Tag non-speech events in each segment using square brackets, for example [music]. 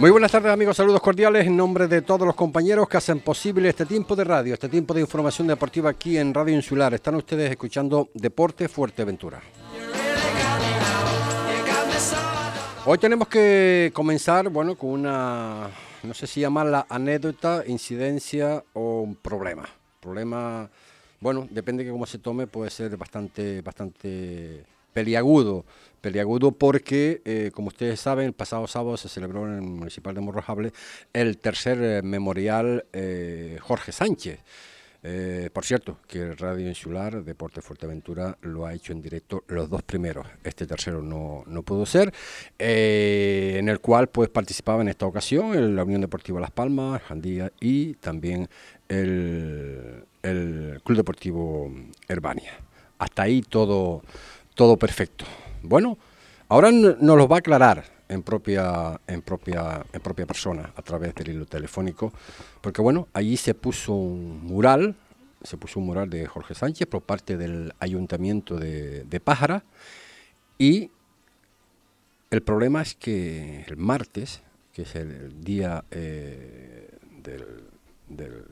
Muy buenas tardes amigos, saludos cordiales en nombre de todos los compañeros que hacen posible este tiempo de radio, este tiempo de información deportiva aquí en Radio Insular. Están ustedes escuchando Deporte Fuerteventura. Hoy tenemos que comenzar, bueno, con una, no sé si llamarla anécdota, incidencia o un problema. Problema, bueno, depende de cómo se tome, puede ser bastante, bastante peliagudo. Peliagudo porque, eh, como ustedes saben, el pasado sábado se celebró en el Municipal de Morrojable el tercer eh, memorial eh, Jorge Sánchez. por cierto, que Radio Insular Deporte Fuerteventura lo ha hecho en directo los dos primeros. Este tercero no, no pudo ser, en el cual pues participaba en esta ocasión en la Unión Deportiva Las Palmas, Jandía y también el, el Club Deportivo Herbania. Hasta ahí todo, todo perfecto. Bueno, ahora nos lo va a aclarar en propia, en propia, en propia persona a través del hilo telefónico, porque bueno, allí se puso un mural, se puso un mural de Jorge Sánchez por parte del Ayuntamiento de, Pájara y el problema es que el martes, que es el día eh, del,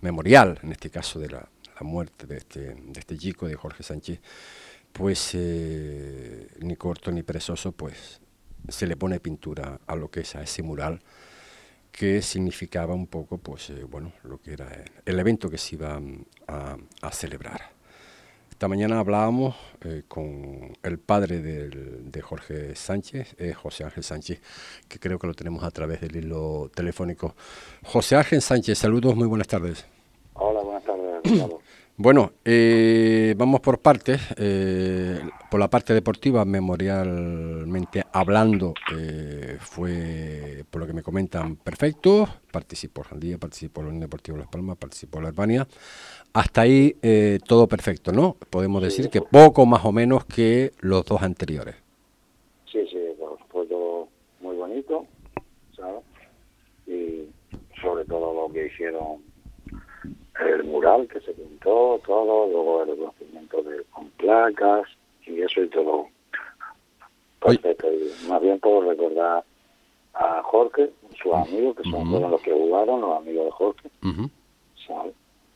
memorial, en este caso de la, muerte este, de este chico, de Jorge Sánchez, pues eh, ni corto ni perezoso, pues se le pone pintura a lo que es a ese mural que significaba un poco, pues eh, bueno, lo que era el evento que se iba mm, a, celebrar. Esta mañana hablábamos eh, con el padre de Jorge Sánchez, José Ángel Sánchez, que creo que lo tenemos a través del hilo telefónico. José Ángel Sánchez, saludos, muy buenas tardes. Hola, buenas tardes. Bueno, eh, vamos por partes. Eh, por la parte deportiva, memorialmente hablando, eh, fue, por lo que me comentan, perfecto. Participó Jandía, participó la Unión Deportiva Las Palmas, participó la Albania. Hasta ahí todo perfecto, ¿no? Podemos decir que poco más o menos que los dos anteriores. Sí, sí, fue todo muy bonito, ¿sabes? Y sobre todo lo que hicieron el mural que se pintó, todo, luego el reconocimiento de, con placas y eso y todo. Perfecto. Y más bien puedo recordar a Jorge, sus amigos, que son los que jugaron, los amigos de Jorge.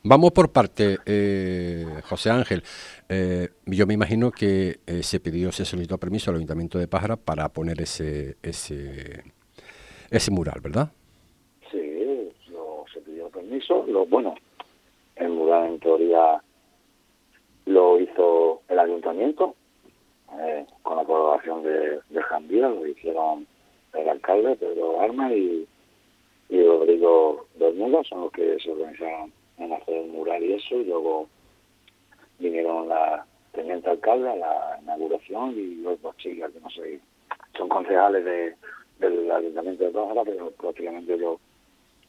Vamos por parte, eh, José Ángel. Eh, yo me imagino que eh, se pidió, se solicitó permiso al Ayuntamiento de Pájara para poner ese, ese, ese mural, ¿verdad? Sí, lo, se pidió permiso. Lo, bueno, el mural en teoría lo hizo el ayuntamiento eh, con la colaboración de, de lo hicieron el alcalde Pedro Arma y, y Rodrigo Bermuda, son los que se organizaron en hacer el mural y eso, y luego vinieron la teniente alcalde a la inauguración y los dos chicas que no sé, son concejales de, del ayuntamiento de Pájara, pero prácticamente yo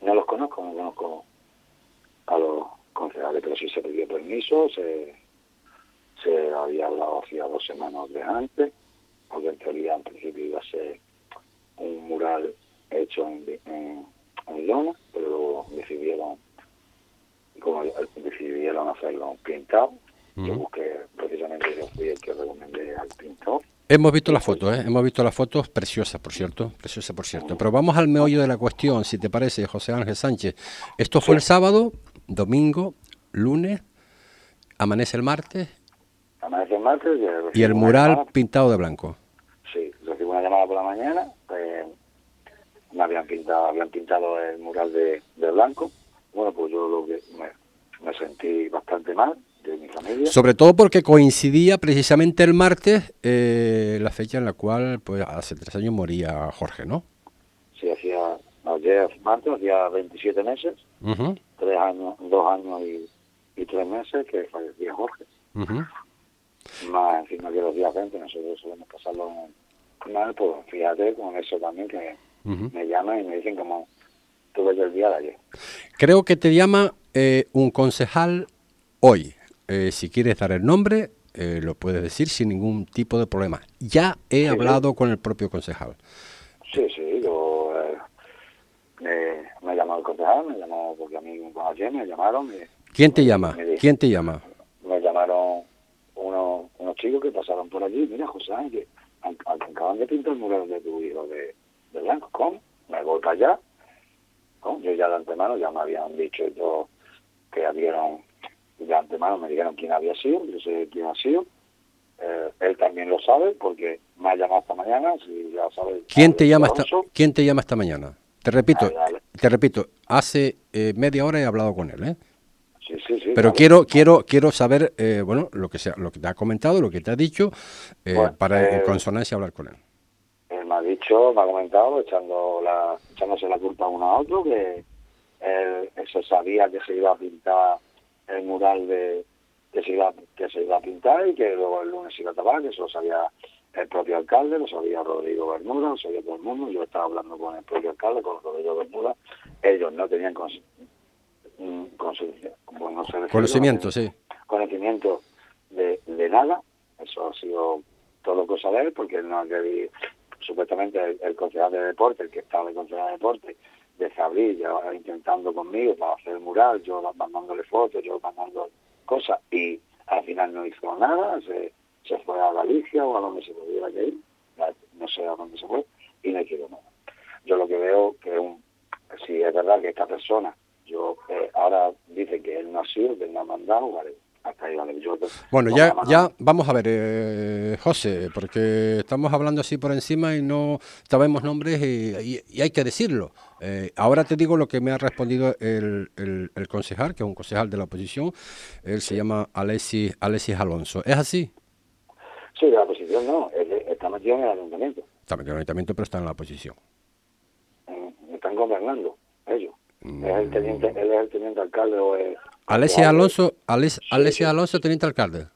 no los conozco, no conozco a los concejales, pero sí se pidió permiso, se, se había hablado hacía dos semanas de antes, porque en teoría en principio iba a ser un mural hecho en, en, lona, pero luego decidieron, como decidieron hacerlo pintado, yo busqué, precisamente yo fui el que recomendé al pintor. Hemos visto las fotos, ¿eh? hemos visto las fotos, preciosas por cierto, preciosas por cierto. Pero vamos al meollo de la cuestión, si te parece, José Ángel Sánchez. Esto fue el sábado, domingo, lunes, amanece el martes. Amanece el martes y el, mural pintado de blanco. Sí, recibí una llamada por la mañana, pues, me habían pintado, habían pintado el mural de, blanco. Bueno, pues yo lo que me, sentí bastante mal de mi familia. Sobre todo porque coincidía precisamente el martes eh, la fecha en la cual, pues hace tres años moría Jorge, ¿no? Ayer martes, hacía 27 meses tres años, dos años y, tres meses que fallecía Jorge. Más encima que los días 20, nosotros solemos pasarlo el pues fíjate con eso también que me llaman y me dicen como tuve yo el día de ayer. Creo que te llama eh, un concejal hoy. Eh, si quieres dar el nombre, eh, lo puedes decir sin ningún tipo de problema. Ya he hablado con el propio concejal. Sí, sí, eh, me llamó el concejal, me llamó porque a mí ayer me llamaron. ¿Quién te llama? ¿Quién te llama? Me llamaron unos, unos chicos que pasaron por allí. Mira, José, que acaban de pintar el mural de tu hijo de, de blanco. ¿Cómo? Me voy para allá. Yo ya de antemano ya me habían dicho yo que habían, de antemano me dijeron quién había sido, yo sé quién ha sido. Eh, él también lo sabe porque me ha llamado esta mañana. Si ya sabe, ¿Quién, te llama esta, ¿Quién te llama esta mañana? Te repito, te repito, hace eh, media hora he hablado con él, ¿eh? Sí, sí, sí, Pero quiero, quiero, quiero saber, eh, bueno, lo que sea, lo que te ha comentado, lo que te ha dicho, eh, para en consonancia hablar con él. Él me ha dicho, me ha comentado, echando la, echándose la culpa uno a otro, que él, se sabía que se iba a pintar el mural de que se iba que se iba a pintar y que luego el lunes iba a tapar, que eso lo sabía el propio alcalde, lo sabía Rodrigo Bermuda, lo sabía todo el mundo, yo estaba hablando con el propio alcalde, con Rodrigo Bermuda, ellos no tenían Mm, conocimiento, sí. Conocimiento de, de nada, eso ha sido todo cosa de él, porque no ha querido, supuestamente el, concejal de deporte, el que estaba de concejal de deporte, de Sabrí, ya intentando conmigo para hacer el mural, yo mandándole fotos, yo mandando cosas, y al final no hizo nada, se, se fue a Galicia o a donde se pudiera ir, no sé a dónde se fue, y no quiero nada. Yo lo que veo que un, si es verdad que esta persona yo eh, ahora dice que él no ha sido, que él no ha mandado, vale, hasta ahí vale. Yo, bueno, ya, ya vamos a ver, eh, José, porque estamos hablando así por encima y no sabemos nombres y, hay que decirlo. Eh, ahora te digo lo que me ha respondido el, el, concejal, que es un concejal de la oposición. Él se llama Alexis, Alexis Alonso. ¿Es así? Sí, de la oposición no, está metido en el ayuntamiento. Está metido en el ayuntamiento, pero está en la oposición. Están gobernando ellos. Es el teniente, él es el teniente alcalde o es... Alessia Alonso, Alessia Alonso, teniente alcalde.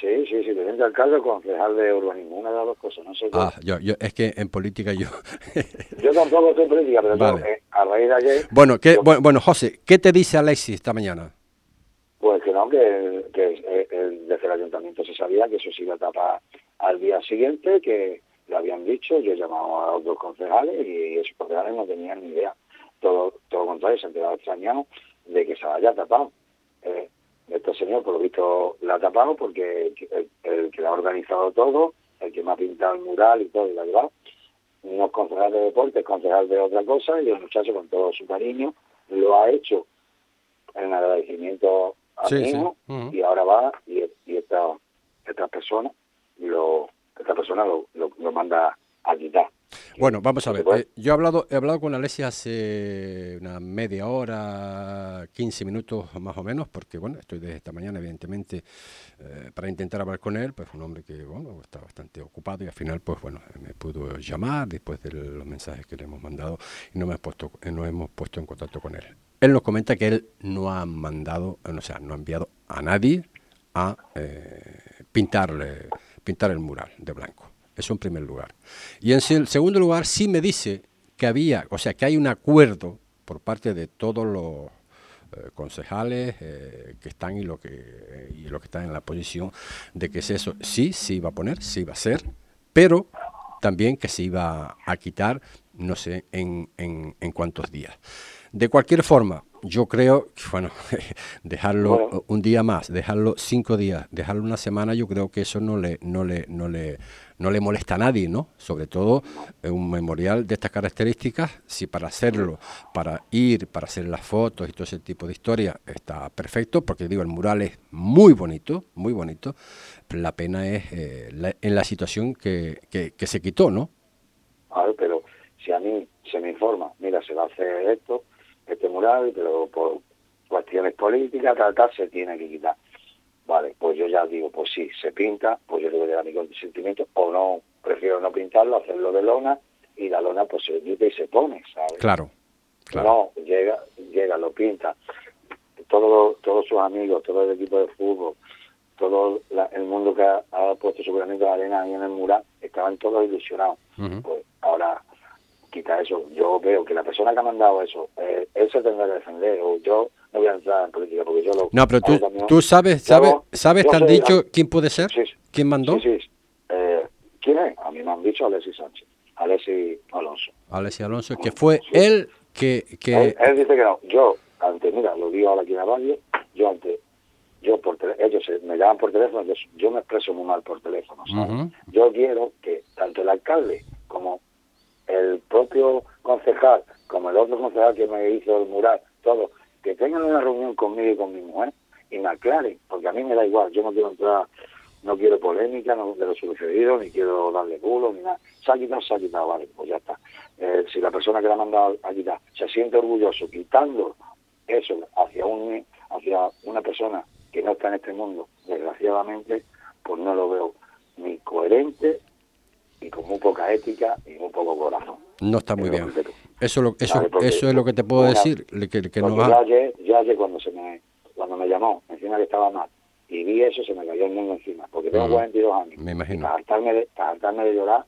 Sí, sí, sí, teniente alcalde o concejal de urbanismo, una de las dos cosas, no sé Ah, yo, yo, es que en política yo... [laughs] yo tampoco estoy en política, pero eh, a raíz de ayer... Bueno, ¿qué, bueno, José, ¿qué te dice Alexis esta mañana? Pues que no, que, que eh, desde el ayuntamiento se sabía que eso se iba a tapar al día siguiente, que lo habían dicho, yo he llamado a otros concejales y esos concejales no tenían ni idea. Todo, todo contrario, se ha quedado extrañado de que se haya tapado. Eh, este señor, por lo visto, la ha tapado porque el, que la ha organizado todo, el que me ha pintado el mural y todo, y la verdad, no es concejal de deporte, es concejal de otra cosa, y el muchacho, con todo su cariño, lo ha hecho en agradecimiento a mí mismo, y ahora va y, esta, esta persona lo esta persona lo, lo manda a quitar. Bueno, vamos a ver. Eh, yo he hablado, he hablado con Alessia hace una media hora, 15 minutos más o menos, porque bueno, estoy desde esta mañana, evidentemente, eh, para intentar hablar con él, pues un hombre que bueno, está bastante ocupado y al final, pues bueno, me pudo llamar después de los mensajes que le hemos mandado y no me puesto, eh, nos hemos puesto en contacto con él. Él nos comenta que él no ha mandado, o sea, no ha enviado a nadie a pintarle, pintar el mural de blanco. Eso en primer lugar. Y en segundo lugar, sí me dice que había, o sea, que hay un acuerdo por parte de todos los eh, concejales eh, que están y lo que y lo que están en la posición de que es eso sí se iba a poner sí iba a ser pero también que se iba a quitar no sé en, en, en cuántos días de cualquier forma yo creo, bueno, [laughs] dejarlo un día más, dejarlo cinco días, dejarlo una semana, yo creo que eso no le, no le, no le, no le molesta a nadie, ¿no? Sobre todo un memorial de estas características, si para hacerlo, para ir, para hacer las fotos y todo ese tipo de historia está perfecto, porque digo, el mural es muy bonito, muy bonito, pero la pena es eh, en la situación que, que, se quitó, ¿no? Claro, pero si a mí se me informa, mira, se va a hacer esto, este mural, pero por cuestiones políticas, tal, tal, se tiene que quitar. Vale, pues yo ya digo, pues sí, se pinta, pues yo tengo que dar mi consentimiento, o no, prefiero no pintarlo, hacerlo de lona, y la lona pues se quita y se pone, ¿sabes? Claro, claro. No, llega, llega, lo pinta, todos todos sus amigos, todo el equipo de fútbol, todo el mundo que ha, puesto su granito de arena ahí en el mural, estaban todos ilusionados. Pues ahora quita eso. Yo veo que la persona que ha mandado eso, eh, él se tendrá que defender, o yo no voy a entrar en política porque yo lo... No, pero tú, tú sabes, sabes, sabes, te han dicho quién puede ser, quién mandó. Sí, sí. Eh, ¿Quién es? A mí me han dicho Alexis Sánchez, Alexis Alonso. Alexis Alonso, que fue él que... que... Él, dice que no. Yo, antes, mira, lo digo ahora aquí en la radio, yo antes yo por ellos me llaman por teléfono, yo, me expreso muy mal por teléfono. Yo quiero que tanto el alcalde como el propio concejal, como el otro concejal que me hizo el mural, todos, que tengan una reunión conmigo y con mi mujer y me aclaren, porque a mí me da igual, yo no quiero entrar, no quiero polémica no, de lo sucedido, ni quiero darle culo, ni nada. Se ha quitado, se ha quitado, vale, pues ya está. Eh, si la persona que la ha mandado a quitar se siente orgulloso quitando eso hacia un hacia una persona que no está en este mundo, desgraciadamente, pues no lo veo ni coherente y con muy poca ética y muy poco corazón. No está muy bien. Eso, eso, eso es lo que te puedo decir. Que, que no va... ya, ayer, cuando, se me, cuando me llamó, encima que estaba mal, y vi eso, se me cayó el mundo encima, porque tengo 42 años. Me imagino. Para hartarme de, para de llorar,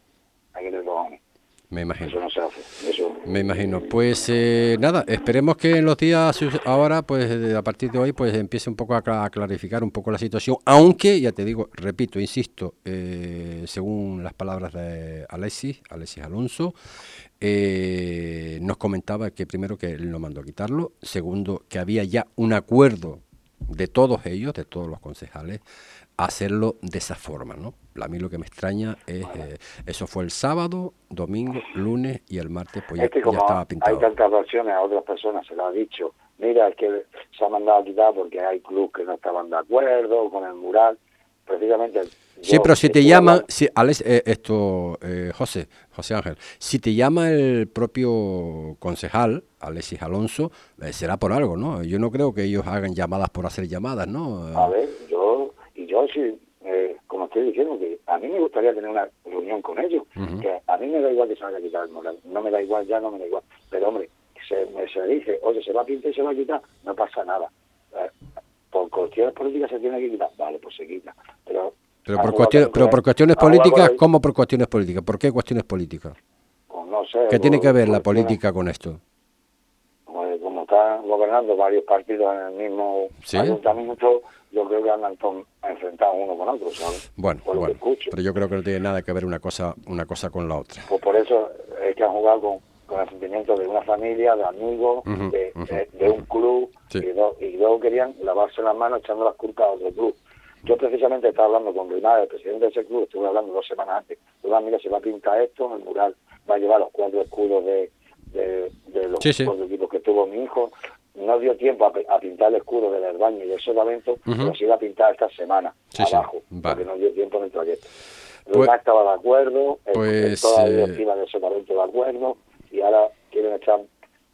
hay que tener años. Me imagino. Eso no se hace. Eso... Me imagino. Pues eh, nada, esperemos que en los días ahora, pues a partir de hoy, pues empiece un poco a, clarificar un poco la situación. Aunque, ya te digo, repito, insisto, eh, según las palabras de Alexis, Alexis Alonso, eh, nos comentaba que primero que él no mandó a quitarlo, segundo que había ya un acuerdo de todos ellos, de todos los concejales, hacerlo de esa forma, ¿no? A mí lo que me extraña es, eh, eso fue el sábado, domingo, lunes y el martes pues ya, estaba pintado. Hay tantas versiones, a otras personas se lo ha dicho, mira, es que se ha mandado a quitar porque hay clubes que no estaban de acuerdo con el mural, precisamente... Sí, pero si te llama, si, eh, esto, eh, José, José Ángel, si te llama el propio concejal, Alexis Alonso, será por algo, ¿no? Yo no creo que ellos hagan llamadas por hacer llamadas, ¿no? A ver, yo, y yo sí, como estoy diciendo, que a mí me gustaría tener una reunión con ellos, que a mí me da igual que se vaya a quitar el moral, no me da igual, ya no me da igual, pero hombre, se, me, se dice, oye, se va a pintar y se va a quitar, no pasa nada. Eh, por cuestiones políticas se tiene que quitar, vale, pues se quita, pero... Pero por, cuestiones, pero por cuestiones políticas, ¿cómo por cuestiones políticas? ¿Por qué cuestiones políticas? Pues no sé. ¿Qué tiene que ver la política con esto? Están gobernando varios partidos en el mismo ayuntamiento, yo creo que andan enfrentados uno con otro, ¿sabes? Bueno, pero yo creo que no tiene nada que ver una cosa una cosa con la otra. Pues por eso es que han jugado con, con el sentimiento de una familia, de amigos, de, un club, y, luego querían lavarse las manos echando las culpas a otro club. Yo precisamente estaba hablando con Rinaldo, el presidente de ese club, estuve hablando dos semanas antes. Una mira, se va a pintar esto, el mural va a llevar los cuatro escudos de, de, los equipos que tuvo mi hijo, no dio tiempo a, pintar el escudo del baño y del solamento, pero se iba a pintar esta semana abajo, porque no dio tiempo en el trayecto. Pues, estaba de acuerdo, pues, toda la eh, directiva del solamento de acuerdo, y ahora quieren echar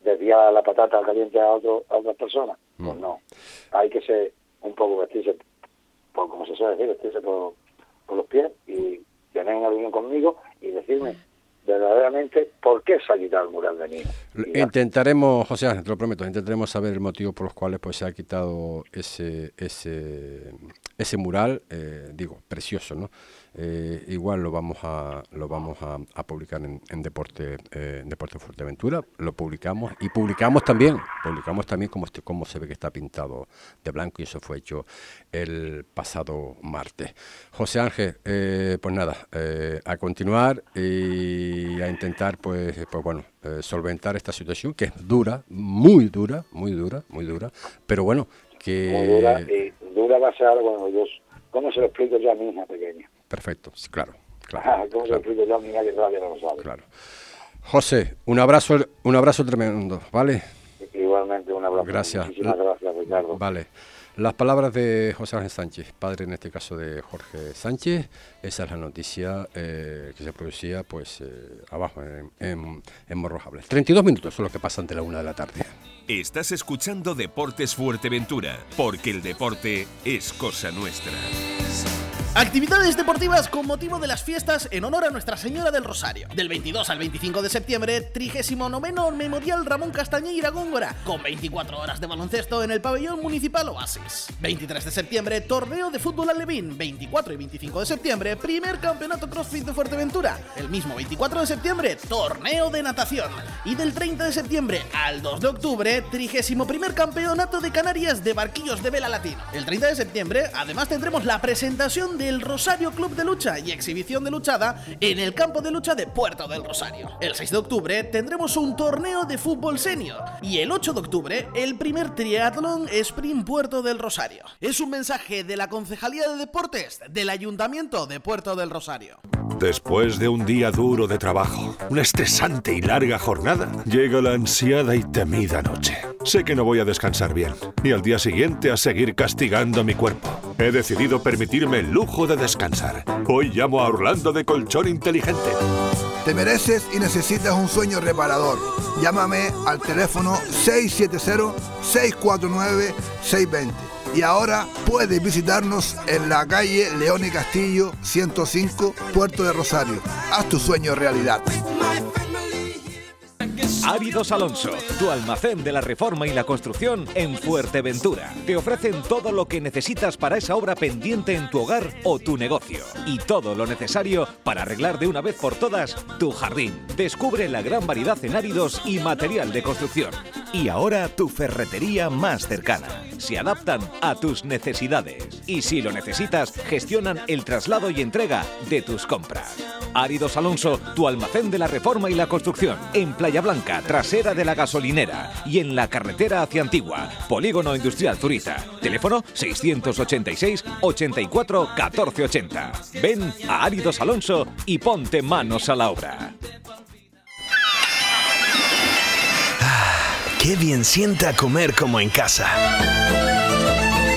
desviar la patata caliente a, otro, a otras personas. Pues no, hay que ser un poco vestirse, por, como se suele decir, vestirse por, por los pies y tener una reunión conmigo y decirme verdaderamente por qué se ha quitado el mural de niño. Intentaremos, José te lo prometo, intentaremos saber el motivo por los cuales pues se ha quitado ese ese ese mural, eh, digo, precioso, ¿no? Eh, igual lo vamos a lo vamos a, publicar en, en Deporte eh, Deporte Fuerteventura, lo publicamos y publicamos también, publicamos también cómo, este, cómo se ve que está pintado de blanco y eso fue hecho el pasado martes. José Ángel, eh, pues nada, a continuar y a intentar pues, pues bueno, solventar esta situación que es dura, muy dura, muy dura, muy dura, pero bueno, que... Dura dura va a ser algo, ¿cómo se lo explico yo a mi hija pequeña? Perfecto, claro. claro, Claro. José, un abrazo, un abrazo tremendo, ¿vale? Igualmente, un abrazo. Gracias. Muchísimas gracias, Ricardo. Vale. Las palabras de José Ángel Sánchez, padre en este caso de Jorge Sánchez, esa es la noticia eh, que se producía pues eh, abajo en, en, en Morrojables. 32 minutos son los que pasan de la una de la tarde. Estás escuchando Deportes Fuerteventura, porque el deporte es cosa nuestra. Actividades deportivas con motivo de las fiestas en honor a Nuestra Señora del Rosario. Del 22 al 25 de septiembre, 39 Memorial Ramón Castañeira Góngora, con 24 horas de baloncesto en el pabellón municipal Oasis. 23 de septiembre, torneo de fútbol alevín. 24 y 25 de septiembre, primer campeonato CrossFit de Fuerteventura. El mismo 24 de septiembre, torneo de natación. Y del 30 de septiembre al 2 de octubre, 31 primer campeonato de Canarias de barquillos de vela latino. El 30 de septiembre, además tendremos la presentación de del Rosario Club de Lucha y exhibición de luchada en el campo de lucha de Puerto del Rosario. El 6 de octubre tendremos un torneo de fútbol senior y el 8 de octubre el primer triatlón Sprint Puerto del Rosario. Es un mensaje de la Concejalía de Deportes del Ayuntamiento de Puerto del Rosario. Después de un día duro de trabajo, una estresante y larga jornada, llega la ansiada y temida noche. Sé que no voy a descansar bien, ni al día siguiente a seguir castigando mi cuerpo. He decidido permitirme el lujo de descansar. Hoy llamo a Orlando de Colchón Inteligente. Te mereces y necesitas un sueño reparador. Llámame al teléfono 670-649-620. Y ahora puedes visitarnos en la calle León y Castillo 105, Puerto de Rosario. Haz tu sueño realidad. Áridos Alonso, tu almacén de la reforma y la construcción en Fuerteventura. Te ofrecen todo lo que necesitas para esa obra pendiente en tu hogar o tu negocio. Y todo lo necesario para arreglar de una vez por todas tu jardín. Descubre la gran variedad en áridos y material de construcción. Y ahora tu ferretería más cercana. Se adaptan a tus necesidades. Y si lo necesitas, gestionan el traslado y entrega de tus compras. Áridos Alonso, tu almacén de la reforma y la construcción. En Playa Blanca, trasera de la gasolinera. Y en la carretera hacia Antigua, Polígono Industrial Zurita. Teléfono 686 84 1480. Ven a Áridos Alonso y ponte manos a la obra. Qué bien sienta comer como en casa.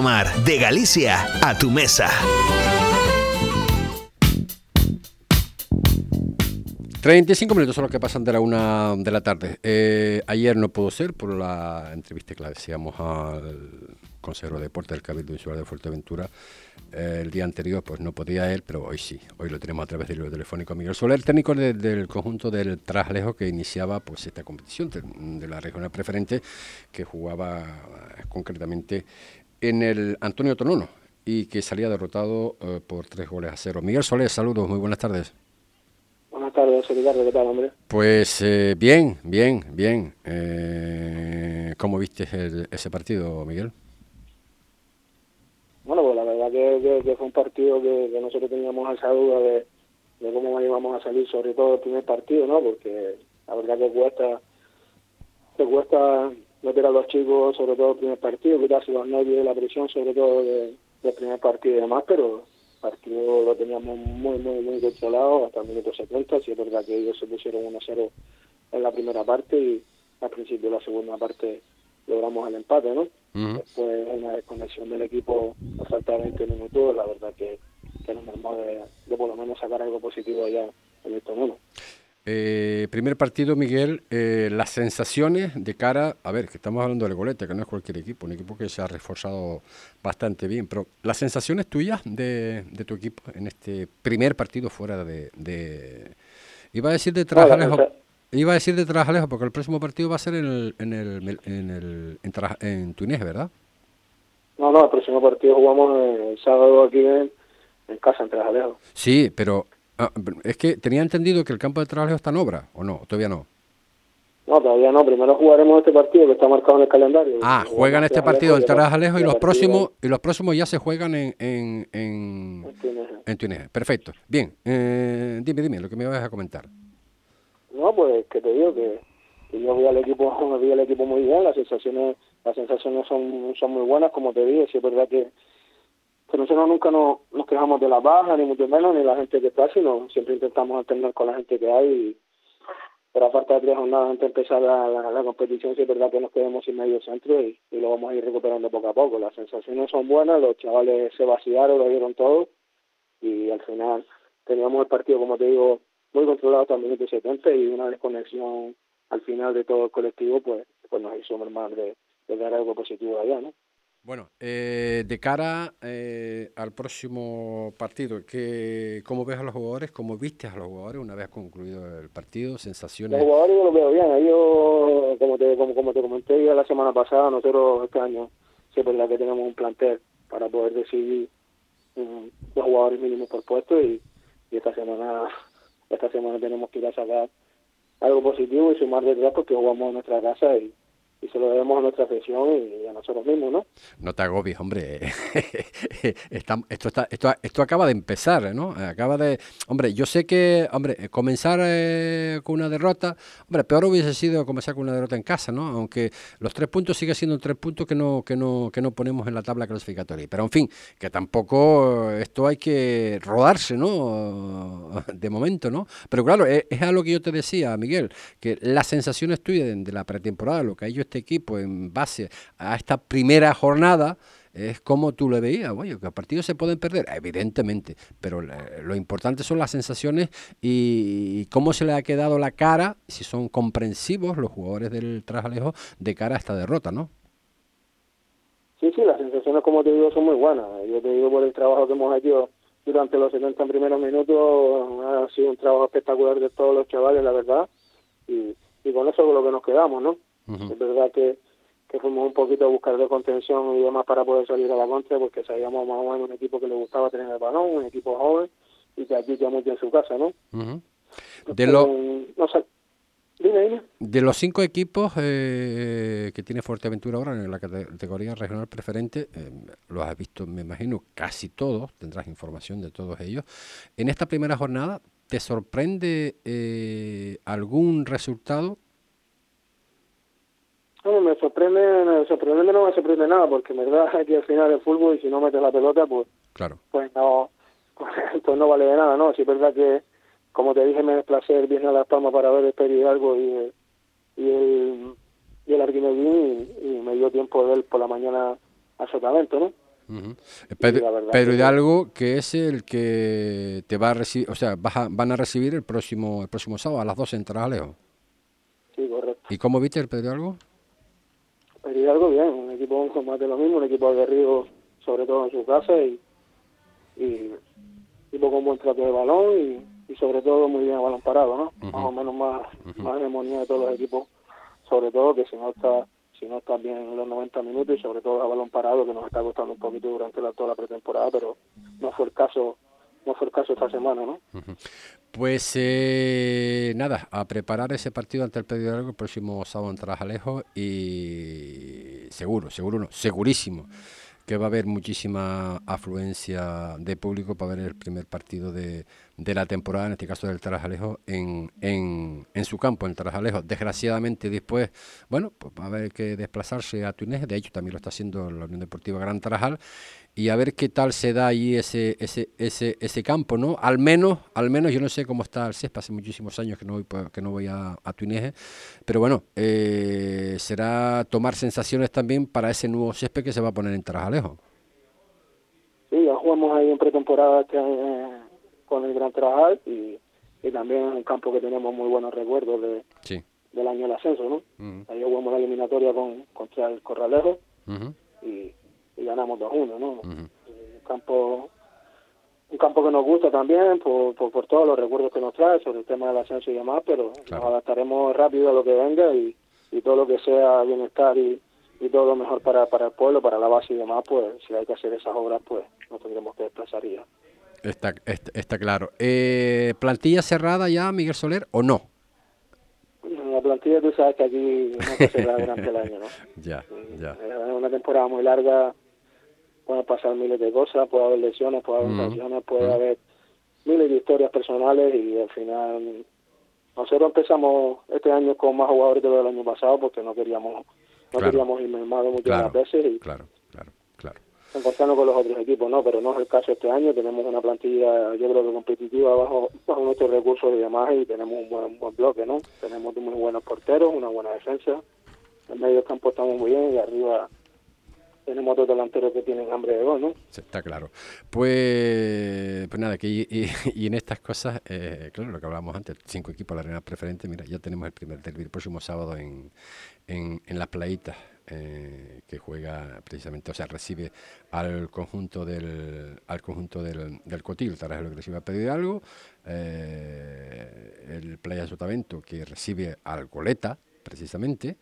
Domar. De Galicia a tu mesa. 35 minutos son los que pasan de la una de la tarde. Eh, ayer no pudo ser por la entrevista que le decíamos al consejero de deporte del Cabildo Insular de Fuerteventura. Eh, el día anterior pues no podía él, pero hoy sí. Hoy lo tenemos a través del hilo telefónico Miguel Soler, técnico de- del conjunto del Traslejo que iniciaba pues esta competición de, de la regional preferente que jugaba eh, concretamente en el Antonio Tonono y que salía derrotado eh, por tres goles a cero. Miguel Soler, saludos, muy buenas tardes. Buenas tardes, Ricardo, ¿qué tal, hombre? Pues eh, bien, bien, bien. Eh, ¿Cómo viste el- ese partido, Miguel? Bueno, pues la verdad que, que- que fue un partido que, que nosotros teníamos esa duda de, de cómo íbamos a salir, sobre todo el primer partido, ¿no? Porque la verdad que cuesta, que cuesta meter a los chicos, sobre todo el primer partido, quitarse los nervios y la presión, sobre todo de- del primer partido y demás, pero el partido lo teníamos muy, muy, muy controlado hasta el minuto 70, sí es verdad que ellos se pusieron 1-0 en la primera parte y al principio de la segunda parte logramos el empate, ¿no? Después una desconexión del equipo, a falta de 20 minutos, la verdad que, que nos de, de por lo menos sacar algo positivo allá en el torneo. Eh, primer partido, Miguel, eh, las sensaciones de cara, a ver, que estamos hablando del Golete, que no es cualquier equipo, un equipo que se ha reforzado bastante bien, pero las sensaciones tuyas de, de tu equipo en este primer partido fuera de... de- iba a decir de Trajalejo, iba a decir de Trajalejo, porque el próximo partido va a ser en el, en el, en el, en, Traja- en Túnez, ¿verdad? No, no, el próximo partido jugamos el sábado aquí en, en casa, en Trajalejo. Sí, pero ah, es que tenía entendido que el campo de Trajalejo está en obra, ¿o no? Todavía no. No, todavía no, primero jugaremos este partido que está marcado en el calendario. Ah, juegan este partido el- Tarajalejo y los próximos y los próximos ya se juegan en en, en, en Túnez. Perfecto. Bien, eh, dime, dime lo que me vas a comentar. No, pues que te digo que, que yo vi al equipo, [laughs] vi al equipo muy bien, las sensaciones, las sensaciones son, son muy buenas, como te dije, sí es verdad que, que nosotros nunca nos, quejamos de la baja, ni mucho menos, ni la gente que está, sino siempre intentamos alternar con la gente que hay y, pero a falta de tres jornadas antes de empezar la, la, competición, sí es verdad que nos quedamos sin medio centro y, y lo vamos a ir recuperando poco a poco. Las sensaciones son buenas, los chavales se vaciaron, lo dieron todo y al final teníamos el partido, como te digo, muy controlado hasta el minuto 70 y una desconexión al final de todo el colectivo, pues, pues nos hizo mermar de, de dar algo positivo allá, ¿no? Bueno, eh, de cara eh, al próximo partido, ¿qué, ¿cómo ves a los jugadores? ¿Cómo viste a los jugadores una vez concluido el partido? ¿Sensaciones? Los jugadores yo los veo bien. Ellos, como te, como, te comenté ya la semana pasada, nosotros este año siempre la que tenemos un plantel para poder decidir los jugadores mínimos por puesto y, y esta semana [laughs] esta semana tenemos que ir a sacar algo positivo y sumar detrás porque jugamos en nuestra casa y, y se lo debemos a nuestra afición y a nosotros mismos, ¿no? No te agobies, hombre. [laughs] esto, está, esto, esto acaba de empezar, ¿no? Acaba de... Hombre, yo sé que, hombre, comenzar eh, con una derrota, hombre, peor hubiese sido comenzar con una derrota en casa, ¿no? Aunque los tres puntos siguen siendo tres puntos que no, que no, que no ponemos en la tabla clasificatoria. Pero, en fin, que tampoco esto hay que rodarse, ¿no? De momento, ¿no? Pero claro, es, es a que yo te decía, Miguel, que las sensaciones tuyas de, de la pretemporada, lo que ellos este equipo en base a esta primera jornada es como tú le veías, oye, que los partidos se pueden perder, evidentemente, pero lo importante son las sensaciones y, cómo se le ha quedado la cara, si son comprensivos los jugadores del Trajalejo de cara a esta derrota, ¿no? Sí, sí, las sensaciones, como te digo, son muy buenas. Yo te digo por el trabajo que hemos hecho durante los 70 primeros minutos, ha sido un trabajo espectacular de todos los chavales, la verdad, y, con eso con lo que nos quedamos, ¿no? Es verdad que, que fuimos un poquito a buscar de contención y demás para poder salir a la contra, porque sabíamos más o menos un equipo que le gustaba tener el balón, un equipo joven y que aquí ya mucho en su casa, ¿no? De lo... no sé. Dime, dime. De los cinco equipos eh, que tiene Fuerteventura ahora en la categoría regional preferente, eh, los has visto, me imagino, casi todos, tendrás información de todos ellos. En esta primera jornada, ¿te sorprende eh, algún resultado no, me sorprende, me sorprende, no me sorprende nada, porque en verdad [laughs] aquí al final el fútbol y si no metes la pelota, pues, claro. pues no, [laughs] pues no vale de nada, ¿no? Si es verdad que, como te dije, me desplacé el viernes a Las Palmas para ver el Peri Hidalgo y el, y el, y el y, me dio tiempo de ver por la mañana a Sotavento, ¿no? Pedro, Hidalgo, que es el que te va a recibir, o sea, van a recibir el próximo el próximo sábado a las 12 en Trajalejo. Sí, correcto. ¿Y cómo viste el Pedro Hidalgo? Pero algo bien, un equipo con más de lo mismo, un equipo aguerrido sobre todo en su casa y, y equipo con buen trato de balón y, y sobre todo muy bien a balón parado, ¿no? Más o menos más, más hegemonía de todos los equipos, sobre todo que si no está si no está bien en los 90 minutos y sobre todo a balón parado que nos está costando un poquito durante la, toda la pretemporada, pero no fue el caso no fue el caso esta semana, ¿no? Pues eh, nada, a preparar ese partido ante el Pedro el próximo sábado en Trajalejo y seguro, seguro no, segurísimo que va a haber muchísima afluencia de público para ver el primer partido de, de la temporada, en este caso del Tarajalejo, en, en, su campo, en Tarajalejo. Desgraciadamente después, bueno, pues va a haber que desplazarse a Túnez, de hecho también lo está haciendo la Unión Deportiva Gran Tarajal, y a ver qué tal se da ahí ese, ese, ese, ese campo, ¿no? Al menos, al menos yo no sé cómo está el césped, hace muchísimos años que no voy, que no voy a, a pero bueno, eh, será tomar sensaciones también para ese nuevo césped que se va a poner en Tarajalejo. Sí, ya jugamos ahí en pretemporada con el Gran Tarajal y, y también en un campo que tenemos muy buenos recuerdos de, del año del ascenso, ¿no? Ahí jugamos la eliminatoria con, contra el Corralejo y y ganamos 2-1, ¿no? Un campo un campo que nos gusta también por, por, todos los recuerdos que nos trae sobre el tema del ascenso y demás, pero nos adaptaremos rápido a lo que venga y, y todo lo que sea bienestar y, y todo lo mejor para, para el pueblo, para la base y demás, pues si hay que hacer esas obras, pues nos tendremos que desplazar ya. Está, está, está claro. Eh, ¿Plantilla cerrada ya, Miguel Soler, o no? La plantilla, tú sabes que aquí no se [laughs] cerrada durante el año, ¿no? ya, ya. Es una temporada muy larga, pueden pasar miles de cosas, puede haber lesiones, puede haber sanciones, puede haber miles de historias personales y al final nosotros empezamos este año con más jugadores de lo del año pasado porque no queríamos no queríamos ir mermado muchas veces y claro, claro, claro. encontrarnos con los otros equipos, no, pero no es el caso este año, tenemos una plantilla yo creo que competitiva bajo, bajo nuestros recursos y demás y tenemos un buen, buen bloque, ¿no? Tenemos muy buenos porteros, una buena defensa, en medio campo estamos muy bien y arriba tenemos dos delanteros que tienen hambre de gol, ¿no? está claro. Pues, pues nada, que y, en estas cosas, eh, claro, lo que hablábamos antes, cinco equipos, la arena preferente, mira, ya tenemos el primer derby el próximo sábado en, en, en las playitas. eh, que juega precisamente, o sea, recibe al conjunto del al conjunto del, del Cotil, Tarajalejo que recibe a pedir algo, eh, el Playa Sotavento que recibe al Goleta, precisamente,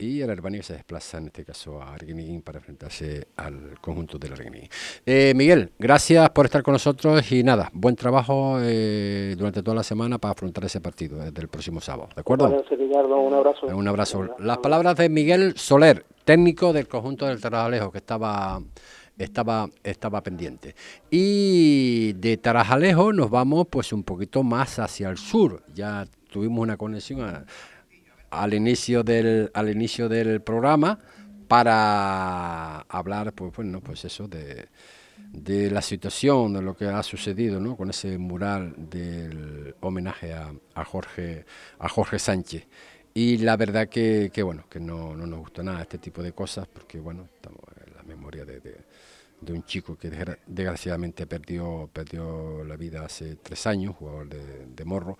y el Albania se desplaza en este caso a Arguineguín para enfrentarse al conjunto del Arguineguín. Eh, Miguel, gracias por estar con nosotros y nada, buen trabajo eh, durante toda la semana para afrontar ese partido desde el próximo sábado, ¿de acuerdo? un abrazo. Un abrazo. Las palabras de Miguel Soler, técnico del conjunto del Tarajalejo, que estaba estaba, estaba pendiente. Y de Tarajalejo nos vamos pues un poquito más hacia el sur. Ya tuvimos una conexión a, al inicio del, al inicio del programa para hablar, pues bueno, pues eso de, de la situación, de lo que ha sucedido, ¿no? Con ese mural del homenaje a, a Jorge, a Jorge Sánchez. Y la verdad que, que bueno, que no, no, nos gusta nada este tipo de cosas, porque bueno, estamos en la memoria de, de, un chico que desgraciadamente perdió, perdió la vida hace tres años, jugador de morro,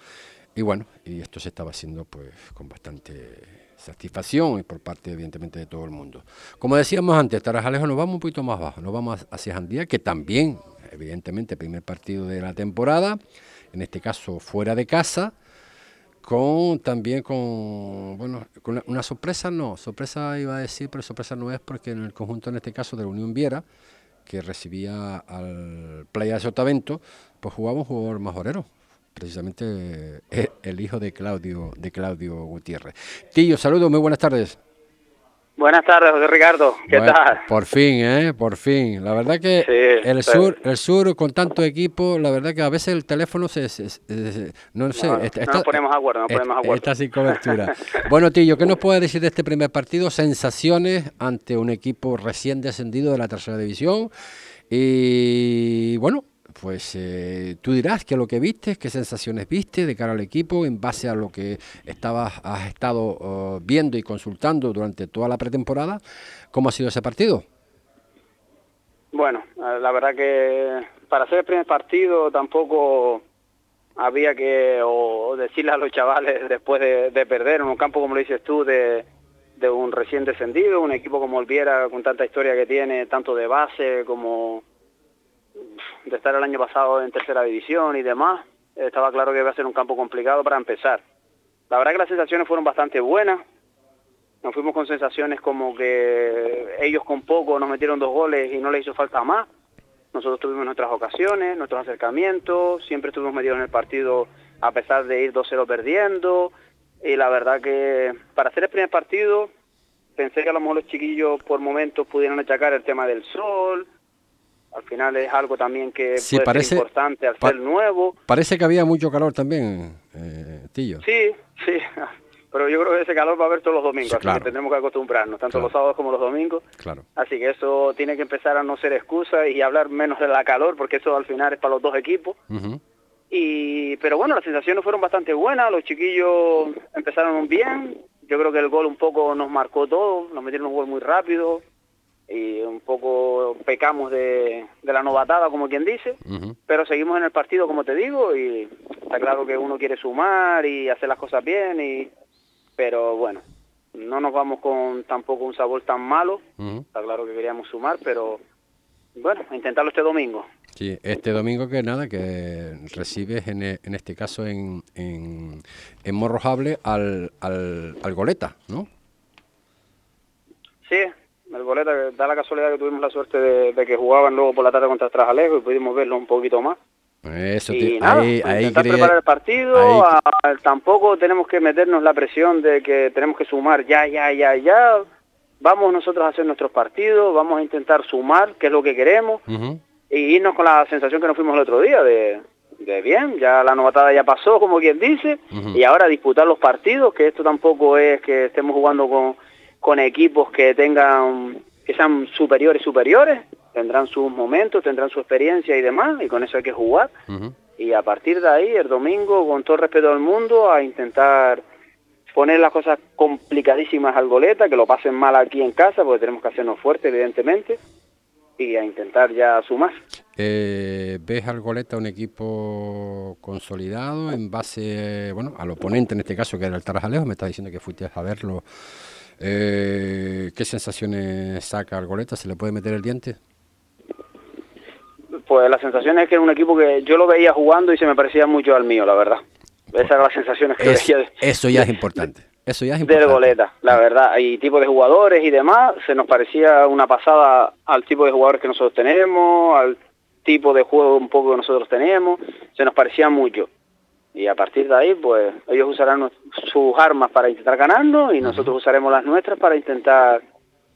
y bueno, y esto se estaba haciendo pues con bastante satisfacción y por parte evidentemente de todo el mundo. Como decíamos antes, Tarajalejo nos vamos un poquito más bajo, nos vamos hacia Jandía, que también, evidentemente, primer partido de la temporada, en este caso fuera de casa, con también con, bueno, con una, sorpresa no, sorpresa iba a decir, pero sorpresa no es porque en el conjunto en este caso de la Unión Viera, que recibía al Playa de Sotavento, pues jugaba un jugador majorero, precisamente eh, el hijo de Claudio, de Claudio Gutiérrez. Tillo, saludos, muy buenas tardes. Buenas tardes, José Ricardo. ¿Qué Bueno, tal? Por fin, ¿eh? Por fin. La verdad que Sí, el sí. sur, el sur con tanto equipo, la verdad que a veces el teléfono se, se- se- se- no sé, No, está, no está- nos ponemos acuerdo, no ponemos acuerdo. está sin cobertura. [laughs] bueno, Tillo, ¿qué nos puede decir de este primer partido? Sensaciones ante un equipo recién descendido de la tercera división. Y bueno, pues eh, tú dirás qué es lo que viste, qué sensaciones viste de cara al equipo en base a lo que estabas, has estado eh, viendo y consultando durante toda la pretemporada. ¿Cómo ha sido ese partido? Bueno, eh, la verdad que para hacer el primer partido tampoco había que o, decirle a los chavales [laughs] después de, de perder en un campo como lo dices tú de, de un recién descendido, un equipo como Olviera con tanta historia que tiene, tanto de base como de estar el año pasado en tercera división y demás, estaba claro que iba a ser un campo complicado para empezar. La verdad que las sensaciones fueron bastante buenas, nos fuimos con sensaciones como que ellos con poco nos metieron dos goles y no les hizo falta más. Nosotros tuvimos nuestras ocasiones, nuestros acercamientos, siempre estuvimos metidos en el partido a pesar de ir 2-0 perdiendo. Y la verdad que para hacer el primer partido pensé que a lo mejor los chiquillos por momentos pudieran achacar el tema del sol. Al final es algo también que Sí, puede parece- ser importante al ser nuevo. Parece que había mucho calor también, eh, Tillo. Sí, sí, [laughs] pero yo creo que ese calor va a haber todos los domingos, Sí, así claro. que tendremos que acostumbrarnos, tanto Claro. los sábados como los domingos. Claro. Así que eso tiene que empezar a no ser excusa y hablar menos de la calor, porque eso al final es para los dos equipos. Y, pero bueno, las sensaciones fueron bastante buenas, los chiquillos empezaron bien, yo creo que el gol un poco nos marcó todo, nos metieron un gol muy rápido y un poco pecamos de, de la novatada, como quien dice, pero seguimos en el partido, como te digo, y está claro que uno quiere sumar y hacer las cosas bien, y pero bueno, no nos vamos con tampoco un sabor tan malo, está claro que queríamos sumar, pero bueno, intentarlo este domingo. Sí, este domingo que nada, que recibes en, e- en este caso en, en, en Morrojable al, al, al Goleta, ¿no? Sí, el goleta que da la casualidad que tuvimos la suerte de, de que jugaban luego por la tarde contra Trajalejo y pudimos verlo un poquito más. Eso, y nada, ahí, ahí intentar quería- preparar el partido, ahí- a- tampoco tenemos que meternos la presión de que tenemos que sumar ya, ya, ya, ya. Vamos nosotros a hacer nuestros partidos, vamos a intentar sumar, que es lo que queremos, Ujú. y irnos con la sensación que nos fuimos el otro día de, de bien, ya la novatada ya pasó, como quien dice, y ahora disputar los partidos, que esto tampoco es que estemos jugando con, con equipos que tengan, que sean superiores, superiores, tendrán sus momentos, tendrán su experiencia y demás, y con eso hay que jugar, y a partir de ahí, el domingo, con todo el respeto del mundo, a intentar poner las cosas complicadísimas al goleta, que lo pasen mal aquí en casa, porque tenemos que hacernos fuertes, evidentemente, y a intentar ya sumar. Eh, ¿Ves al Goleta un equipo consolidado en base, bueno, al oponente en este caso que era el Tarajalejo? Me estás diciendo que fuiste a verlo Eh, ¿Qué sensaciones saca Argoleta? ¿Se le puede meter el diente? Pues la sensación es que era un equipo que yo lo veía jugando y se me parecía mucho al mío, la verdad. Esas eran las sensaciones que Es- veía. eso ya es importante. Eso ya es del importante. goleta, la verdad. Y tipo de jugadores y demás, se nos parecía una pasada al tipo de jugadores que nosotros tenemos, al tipo de juego un poco que nosotros tenemos, se nos parecía mucho. Y a partir de ahí, pues ellos usarán sus armas para intentar ganarnos y nosotros usaremos las nuestras para intentar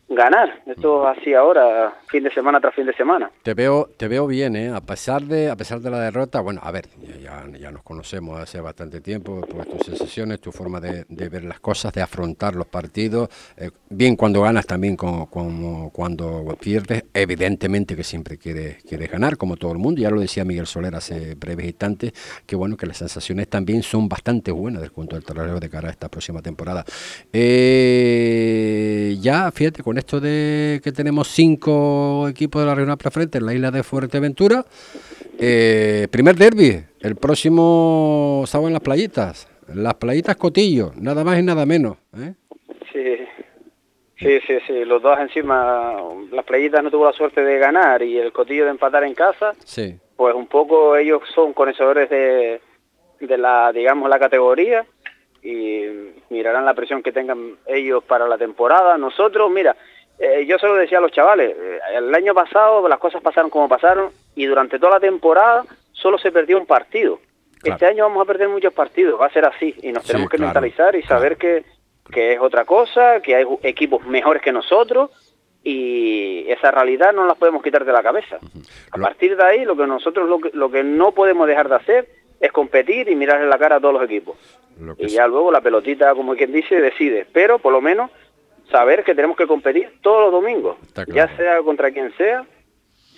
ganar. Esto es así ahora, fin de semana tras fin de semana. Te veo, te veo bien, ¿eh? A pesar de, a pesar de la derrota, bueno, a ver, ya, ya- ya nos conocemos hace bastante tiempo, por tus sensaciones, tu forma de, de ver las cosas, de afrontar los partidos, eh, bien cuando ganas, también como, como cuando pierdes, evidentemente que siempre quieres, quieres ganar, como todo el mundo, ya lo decía Miguel Soler hace breves instantes, que bueno, que las sensaciones también son bastante buenas del conjunto del terreno de cara a esta próxima temporada. Eh, ya, fíjate, con esto de que tenemos cinco equipos de la regional preferente en la isla de Fuerteventura, eh, primer derby, el próximo sábado en las playitas, las playitas Cotillo, nada más y nada menos. ¿eh? Sí, sí, sí, sí. Los dos encima, las playitas no tuvo la suerte de ganar y el cotillo de empatar en casa. Sí. Pues un poco ellos son conocedores de, de la, digamos, la categoría y mirarán la presión que tengan ellos para la temporada. Nosotros, mira, eh, yo se lo decía a los chavales, eh, el año pasado las cosas pasaron como pasaron y durante toda la temporada solo se perdió un partido. Este año vamos a perder muchos partidos, va a ser así y nos Sí, tenemos que claro, mentalizar y saber que, que es otra cosa, que hay equipos mejores que nosotros y esa realidad no la podemos quitar de la cabeza. A partir de ahí, lo que nosotros lo que, lo que no podemos dejar de hacer es competir y mirarle la cara a todos los equipos. Lo Y ya luego la pelotita, como quien dice, decide. Pero por lo menos saber que tenemos que competir todos los domingos, claro. ya sea contra quien sea.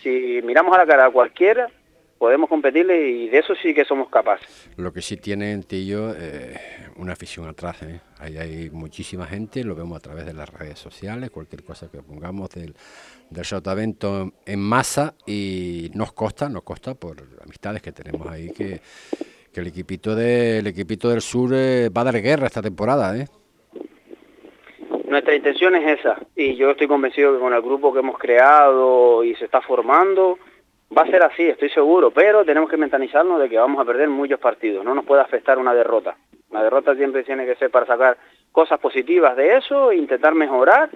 Si miramos a la cara a cualquiera, podemos competirle y de eso sí que somos capaces. Lo que sí tiene Tillo, eh, una afición atrás. ¿eh? Ahí hay muchísima gente, lo vemos a través de las redes sociales, cualquier cosa que pongamos del, del Sotavento en masa y nos costa, nos costa por amistades que tenemos ahí que, que el equipito de, el equipito del sur eh, va a dar guerra esta temporada, ¿eh? Nuestra intención es esa y yo estoy convencido que con el grupo que hemos creado y se está formando va a ser así, estoy seguro, pero tenemos que mentalizarnos de que vamos a perder muchos partidos, no nos puede afectar una derrota. La derrota siempre tiene que ser para sacar cosas positivas de eso, intentar mejorar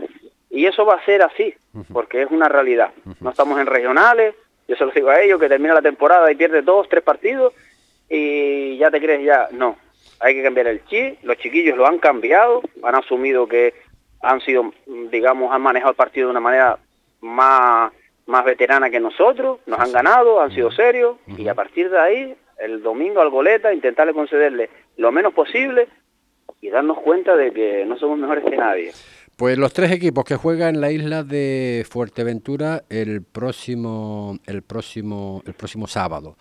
y eso va a ser así, porque es una realidad. No estamos en regionales, yo se lo digo a ellos que termina la temporada y pierde dos, tres partidos y ya te crees ya, no, hay que cambiar el chip, los chiquillos lo han cambiado, han asumido que han sido, digamos, han manejado el partido de una manera más, más veterana que nosotros, nos han ganado, han sido serios, y a partir de ahí, el domingo al goleta, intentarle concederle lo menos posible y darnos cuenta de que no somos mejores que nadie. Pues los tres equipos que juegan en la isla de Fuerteventura el próximo, el próximo, el próximo sábado.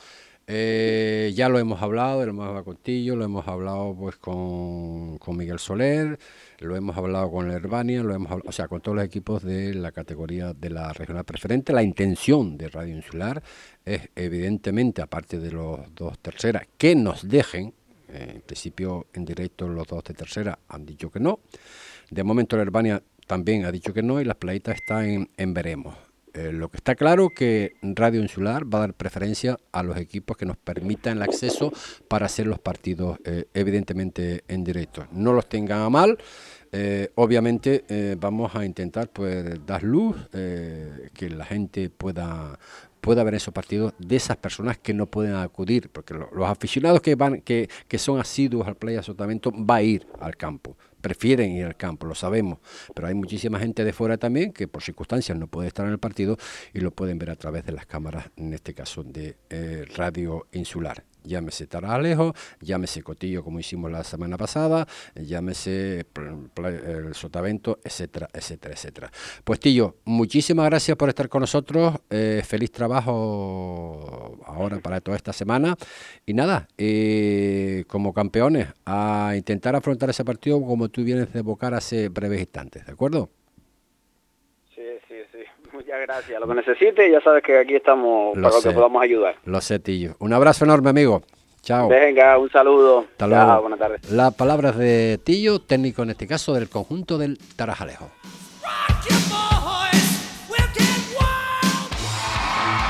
Eh, ya lo hemos hablado, lo hemos hablado con Tillo, lo hemos hablado pues con, con Miguel Soler, lo hemos hablado con Herbania, lo hemos hablado, o sea, con todos los equipos de la categoría de la regional preferente. La intención de Radio Insular es evidentemente, aparte de los dos terceras, que nos dejen, eh, en principio en directo los dos de tercera han dicho que no. De momento la Herbania también ha dicho que no y las playitas están en, en veremos. Eh, lo que está claro que Radio Insular va a dar preferencia a los equipos que nos permitan el acceso para hacer los partidos eh, evidentemente en directo. No los tengan a mal. eh, obviamente vamos a intentar pues dar luz, que la gente pueda pueda ver esos partidos de esas personas que no pueden acudir, porque lo- los aficionados que van, que, que son asiduos al Playa Sotavento va a ir al campo, prefieren ir al campo, lo sabemos, pero hay muchísima gente de fuera también que por circunstancias no puede estar en el partido y lo pueden ver a través de las cámaras, en este caso de eh, Radio Insular. Llámese Taralejo, llámese Cotillo como hicimos la semana pasada, llámese el Sotavento, etcétera, etcétera, etcétera. Pues Tillo, muchísimas gracias por estar con nosotros, eh, feliz trabajo ahora para toda esta semana y nada, eh, como campeones a intentar afrontar ese partido como tú vienes de evocar hace breves instantes, ¿de acuerdo? Muchas gracias. Lo que necesite, ya sabes que aquí estamos Lo para lo que podamos ayudar. Lo sé, Tillo. Un abrazo enorme, amigo. Chao. Venga, un saludo. Hasta luego. Chao, buenas tardes. Las palabras de Tillo, técnico en este caso del conjunto del Tarajalejo.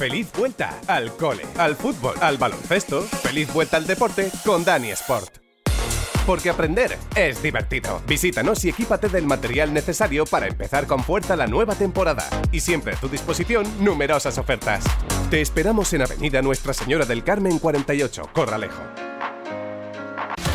Feliz vuelta al cole, al fútbol, al baloncesto. Feliz vuelta al deporte con Dani Sport. Porque aprender es divertido. Visítanos y equípate del material necesario para empezar con fuerza la nueva temporada. Y siempre a tu disposición numerosas ofertas. Te esperamos en Avenida Nuestra Señora del Carmen 48, Corralejo.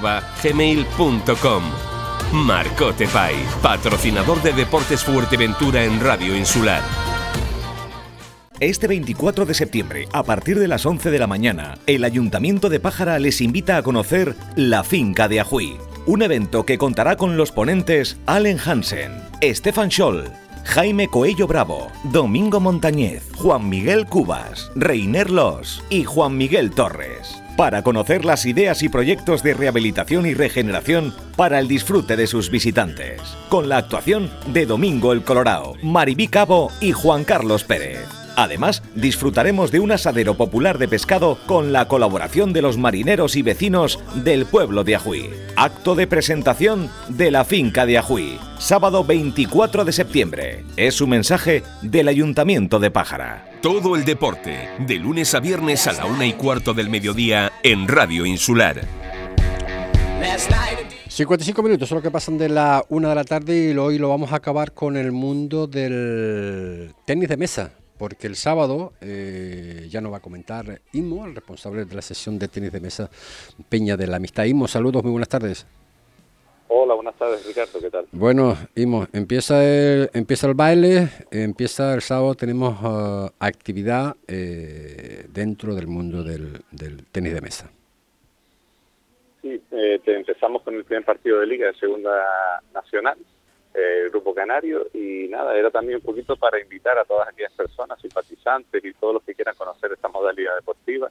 marcotepais@gmail.com. Marcote patrocinador de Deportes Fuerteventura en Radio Insular. Este 24 de septiembre, a partir de las 11 de la mañana, el Ayuntamiento de Pájara les invita a conocer la finca de Ajuí. Un evento que contará con los ponentes Allen Hansen, Stefan Scholl, Jaime Coello Bravo, Domingo Montañez, Juan Miguel Cubas, Reiner Los y Juan Miguel Torres. Para conocer las ideas y proyectos de rehabilitación y regeneración para el disfrute de sus visitantes. Con la actuación de Domingo el Colorado, Maribí Cabo y Juan Carlos Pérez. Además, disfrutaremos de un asadero popular de pescado con la colaboración de los marineros y vecinos del pueblo de Ajuí. Acto de presentación de la finca de Ajuí, sábado 24 de septiembre. Es un mensaje del Ayuntamiento de Pájara. Todo el deporte, de lunes a viernes a la una y cuarto del mediodía en Radio Insular. 55 minutos son los que pasan de la una de la tarde y hoy lo vamos a acabar con el mundo del tenis de mesa, porque el sábado eh, ya nos va a comentar Imo, el responsable de la sesión de tenis de mesa Peña de la Amistad. Imo, saludos, muy buenas tardes. Hola, buenas tardes, Ricardo, ¿qué tal? Bueno, Imo, empieza el, empieza el baile, empieza el sábado, tenemos ah, actividad eh, dentro del mundo del, del tenis de mesa. Sí, eh, te- empezamos con el primer partido de Liga de Segunda Nacional, eh, Grupo Canario, y nada, era también un poquito para invitar a todas aquellas personas, simpatizantes y todos los que quieran conocer esta modalidad deportiva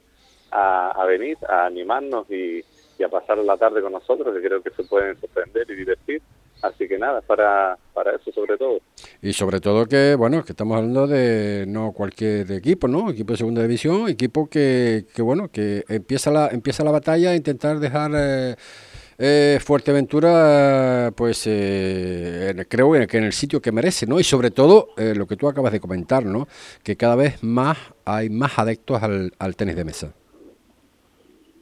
a, a venir, a animarnos y, y a pasar la tarde con nosotros, que creo que se pueden sorprender y divertir. Así que nada, para, para eso sobre todo. Y sobre todo que, bueno, que estamos hablando de no cualquier equipo, ¿no? Equipo de segunda división, equipo que, que bueno, que empieza la, empieza la batalla a intentar dejar eh, eh, Fuerteventura, pues eh, en- creo que en el sitio que merece, ¿no? Y sobre todo eh, lo que tú acabas de comentar, ¿no? Que cada vez más hay más adeptos al, al tenis de mesa.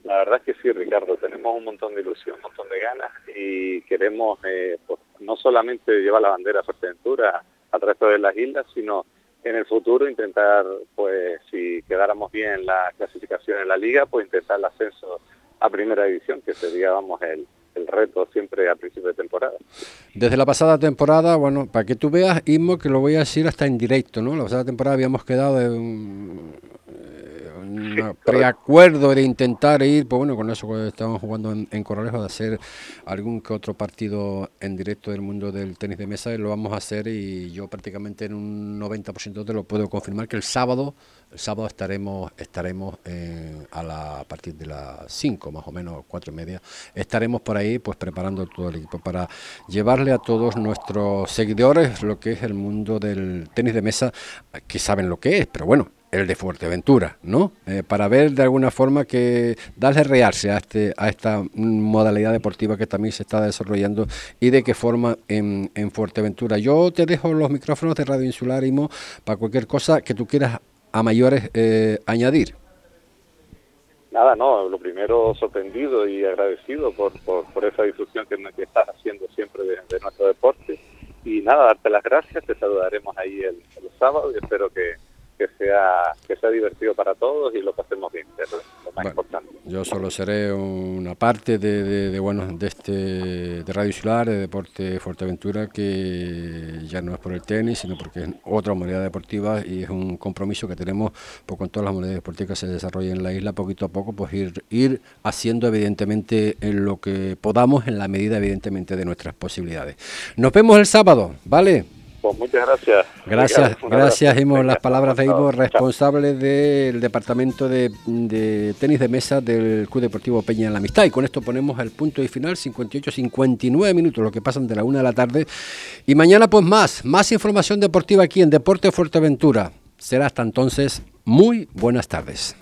La verdad es que sí, Ricardo, tenemos un montón de ilusión, un montón de ganas y queremos eh, pues, no solamente llevar la bandera de Fuerteventura a través de las islas, sino en el futuro intentar, pues si quedáramos bien en la clasificación en la liga, pues intentar el ascenso a primera división, que sería, vamos, el, el reto siempre a principio de temporada. Desde la pasada temporada, bueno, para que tú veas, Ismo, que lo voy a decir hasta en directo, ¿no? La pasada temporada habíamos quedado de un, eh, un preacuerdo de intentar ir, pues bueno, con eso que estábamos jugando en, en Corralejo, de hacer algún que otro partido en directo del mundo del tenis de mesa, y lo vamos a hacer y yo prácticamente en un 90% te lo puedo confirmar que el sábado, el sábado estaremos, estaremos eh, a, la, partir de las 5 más o menos, cuatro y media, estaremos por ahí pues preparando todo el equipo para llevarle a todos nuestros seguidores lo que es el mundo del tenis de mesa, que saben lo que es, pero bueno, el de Fuerteventura, ¿no? Eh, para ver de alguna forma que darle realce a este a esta modalidad deportiva que también se está desarrollando y de qué forma en, en Fuerteventura. Yo te dejo los micrófonos de Radio Insular Imo para cualquier cosa que tú quieras a mayores eh, añadir. nada, no, lo primero sorprendido y agradecido por, por, esa difusión que, que, estás haciendo siempre de, nuestro deporte. Y nada, darte las gracias, te saludaremos ahí el, el sábado y espero que, que sea que sea divertido para todos y lo pasemos bien, es lo más importante. Yo solo seré una parte de, de, bueno de este de Radio Insular, de Deporte Fuerteventura, que ya no es por el tenis, sino porque es otra modalidad deportiva y es un compromiso que tenemos pues, con todas las modalidades deportivas que se desarrollan en la isla poquito a poco, pues ir, ir haciendo evidentemente en lo que podamos, en la medida evidentemente de nuestras posibilidades. Nos vemos el sábado, ¿vale? Pues muchas gracias. Gracias, gracias, Imo. Las palabras de Imo, responsable del departamento de, tenis de mesa del Club Deportivo Peña en la Amistad. Y con esto ponemos el punto y final, 58-59 minutos, lo que pasan de la una de la tarde. Y mañana, pues más, más información deportiva aquí en Deporte Fuerteventura. Será hasta entonces, muy buenas tardes.